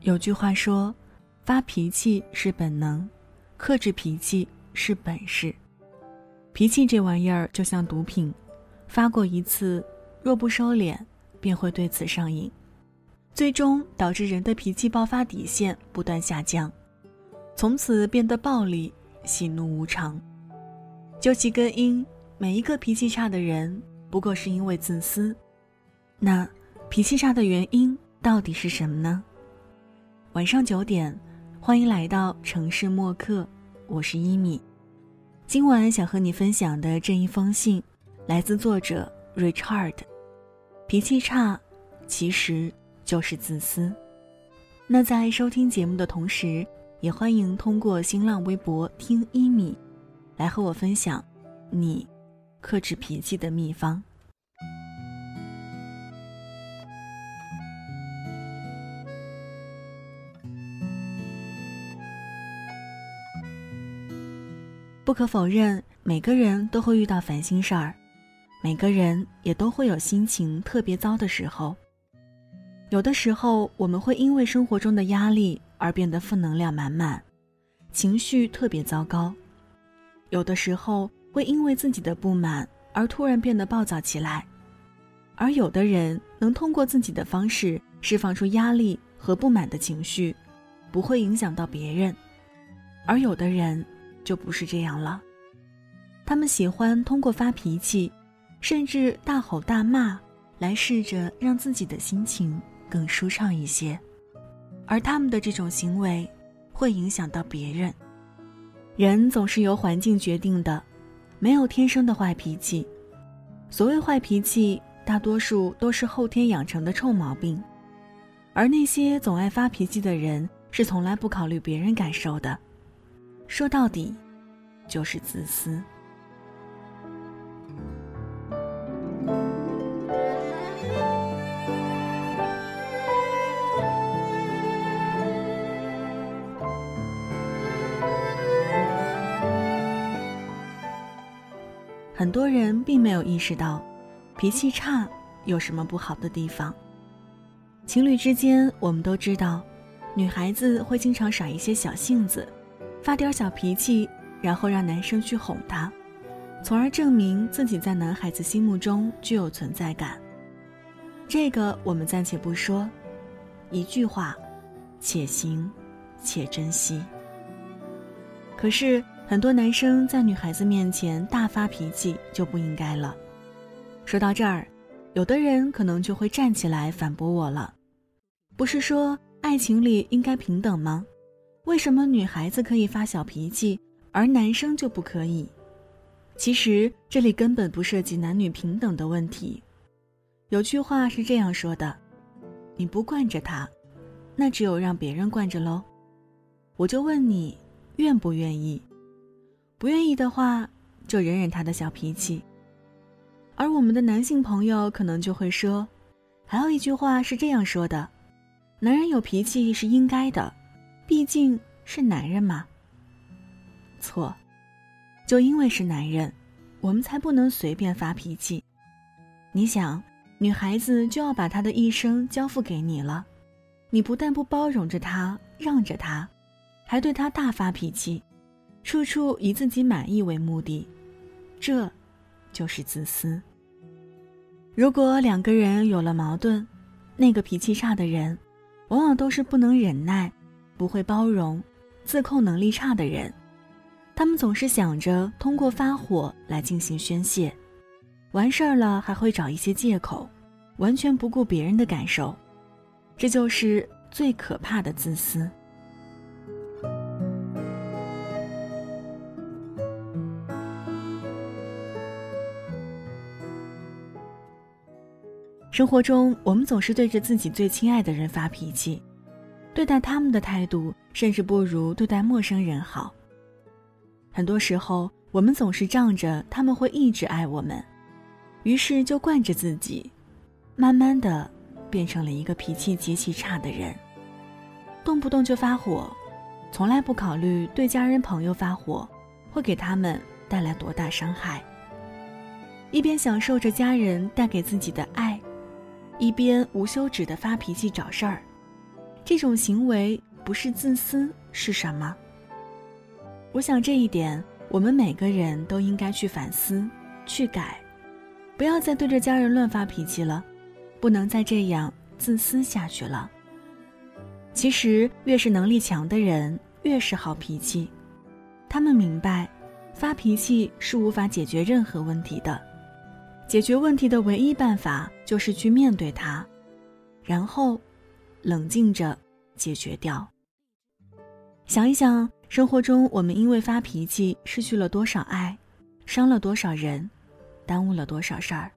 有句话说：“发脾气是本能，克制脾气是本事。”脾气这玩意儿就像毒品，发过一次，若不收敛，便会对此上瘾，最终导致人的脾气爆发底线不断下降，从此变得暴力、喜怒无常。究其根因，每一个脾气差的人，不过是因为自私。那脾气差的原因到底是什么呢？晚上九点，欢迎来到城市默客，我是一米。今晚想和你分享的这一封信，来自作者 Richard。脾气差，其实就是自私。那在收听节目的同时，也欢迎通过新浪微博听一米，来和我分享你克制脾气的秘方。不可否认，每个人都会遇到烦心事儿，每个人也都会有心情特别糟的时候。有的时候，我们会因为生活中的压力而变得负能量满满，情绪特别糟糕；有的时候，会因为自己的不满而突然变得暴躁起来。而有的人能通过自己的方式释放出压力和不满的情绪，不会影响到别人；而有的人。就不是这样了，他们喜欢通过发脾气，甚至大吼大骂，来试着让自己的心情更舒畅一些，而他们的这种行为，会影响到别人。人总是由环境决定的，没有天生的坏脾气。所谓坏脾气，大多数都是后天养成的臭毛病，而那些总爱发脾气的人，是从来不考虑别人感受的。说到底，就是自私。很多人并没有意识到，脾气差有什么不好的地方。情侣之间，我们都知道，女孩子会经常耍一些小性子。发点小脾气，然后让男生去哄她，从而证明自己在男孩子心目中具有存在感。这个我们暂且不说，一句话，且行且珍惜。可是很多男生在女孩子面前大发脾气就不应该了。说到这儿，有的人可能就会站起来反驳我了：“不是说爱情里应该平等吗？”为什么女孩子可以发小脾气，而男生就不可以？其实这里根本不涉及男女平等的问题。有句话是这样说的：“你不惯着他，那只有让别人惯着喽。”我就问你，愿不愿意？不愿意的话，就忍忍他的小脾气。而我们的男性朋友可能就会说，还有一句话是这样说的：“男人有脾气是应该的。”毕竟是男人嘛。错，就因为是男人，我们才不能随便发脾气。你想，女孩子就要把她的一生交付给你了，你不但不包容着她、让着她，还对她大发脾气，处处以自己满意为目的，这，就是自私。如果两个人有了矛盾，那个脾气差的人，往往都是不能忍耐。不会包容、自控能力差的人，他们总是想着通过发火来进行宣泄，完事儿了还会找一些借口，完全不顾别人的感受，这就是最可怕的自私。生活中，我们总是对着自己最亲爱的人发脾气。对待他们的态度，甚至不如对待陌生人好。很多时候，我们总是仗着他们会一直爱我们，于是就惯着自己，慢慢的变成了一个脾气极其差的人，动不动就发火，从来不考虑对家人朋友发火会给他们带来多大伤害。一边享受着家人带给自己的爱，一边无休止的发脾气找事儿，这种行为不是自私是什么？我想这一点，我们每个人都应该去反思、去改，不要再对着家人乱发脾气了，不能再这样自私下去了。其实，越是能力强的人，越是好脾气。他们明白，发脾气是无法解决任何问题的。解决问题的唯一办法就是去面对它，然后冷静着解决掉。想一想，生活中我们因为发脾气失去了多少爱，伤了多少人，耽误了多少事儿。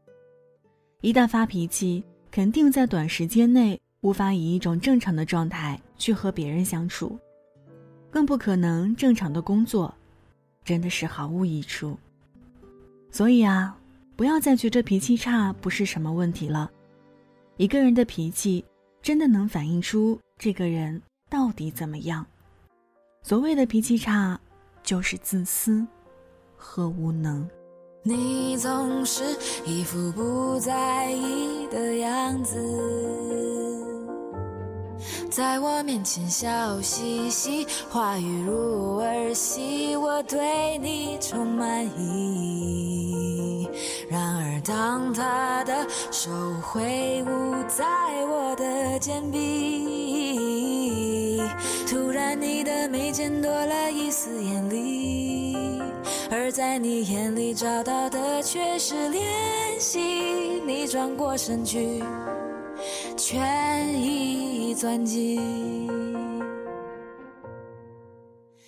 一旦发脾气，肯定在短时间内。无法以一种正常的状态去和别人相处，更不可能正常的工作，真的是毫无益处。所以啊，不要再觉着脾气差不是什么问题了。一个人的脾气，真的能反映出这个人到底怎么样。所谓的脾气差，就是自私和无能。你总是一副不在意的样子。在我面前笑嘻嘻，话语如儿戏，我对你充满疑。然而，当他的手挥舞在我的肩臂，突然你的眉间多了一丝艳丽，而在你眼里找到的却是怜惜。你转过身去。全已钻进。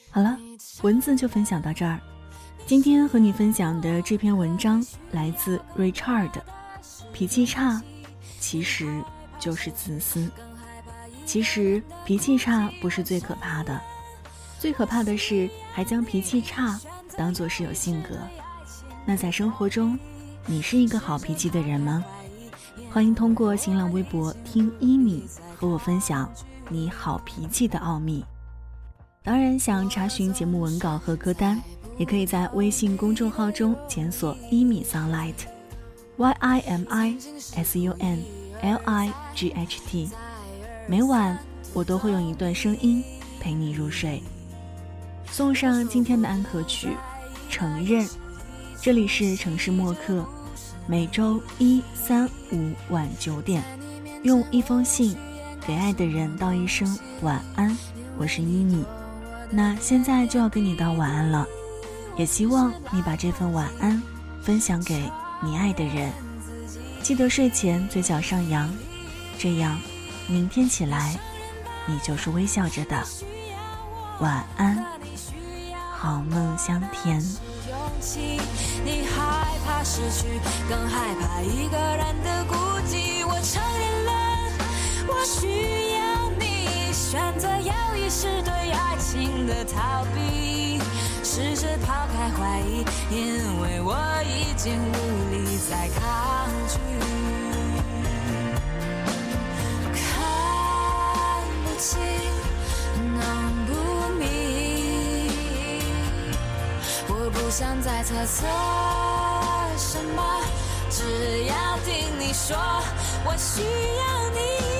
好了，文字就分享到这儿。今天和你分享的这篇文章来自 Richard，脾气差其实就是自私。其实脾气差不是最可怕的，最可怕的是还将脾气差当做是有性格。那在生活中，你是一个好脾气的人吗？欢迎通过新浪微博听一米和我分享你好脾气的奥秘。当然，想查询节目文稿和歌单，也可以在微信公众号中检索“一米 sunlight”，Y I M I S U N L I G H T。每晚我都会用一段声音陪你入睡。送上今天的安可曲，《承认》。这里是城市默客。每周一、三、五晚九点，用一封信给爱的人道一声晚安。我是依米，那现在就要跟你道晚安了，也希望你把这份晚安分享给你爱的人。记得睡前嘴角上扬，这样明天起来你就是微笑着的。晚安，好梦香甜。你害怕失去，更害怕一个人的孤寂。我承认了，我需要你。选择要一是对爱情的逃避，试着抛开怀疑，因为我已经无力再抗拒。看不清。想再猜测什么，只要听你说，我需要。你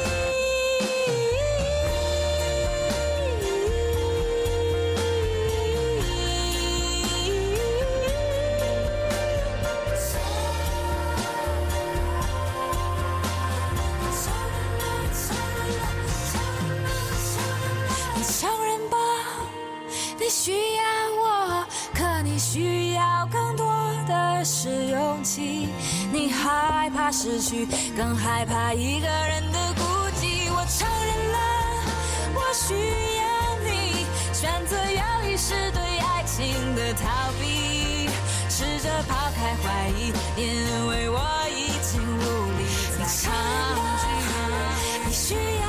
需要更多的是勇气，你害怕失去，更害怕一个人的孤寂。我承认了，我需要你，选择犹豫是对爱情的逃避，试着抛开怀疑，因为我已经无力再抗拒。你需要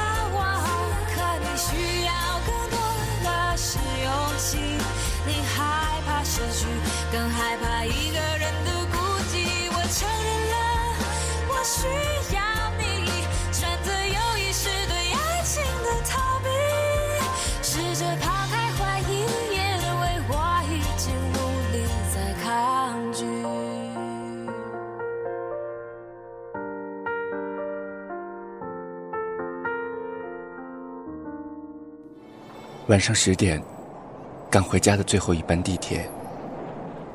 更害怕一个人的孤寂。我承认了我需要你。选择有意识对爱情的逃避。试着抛开怀疑也为我已经无力再抗拒。晚上十点赶回家的最后一班地铁。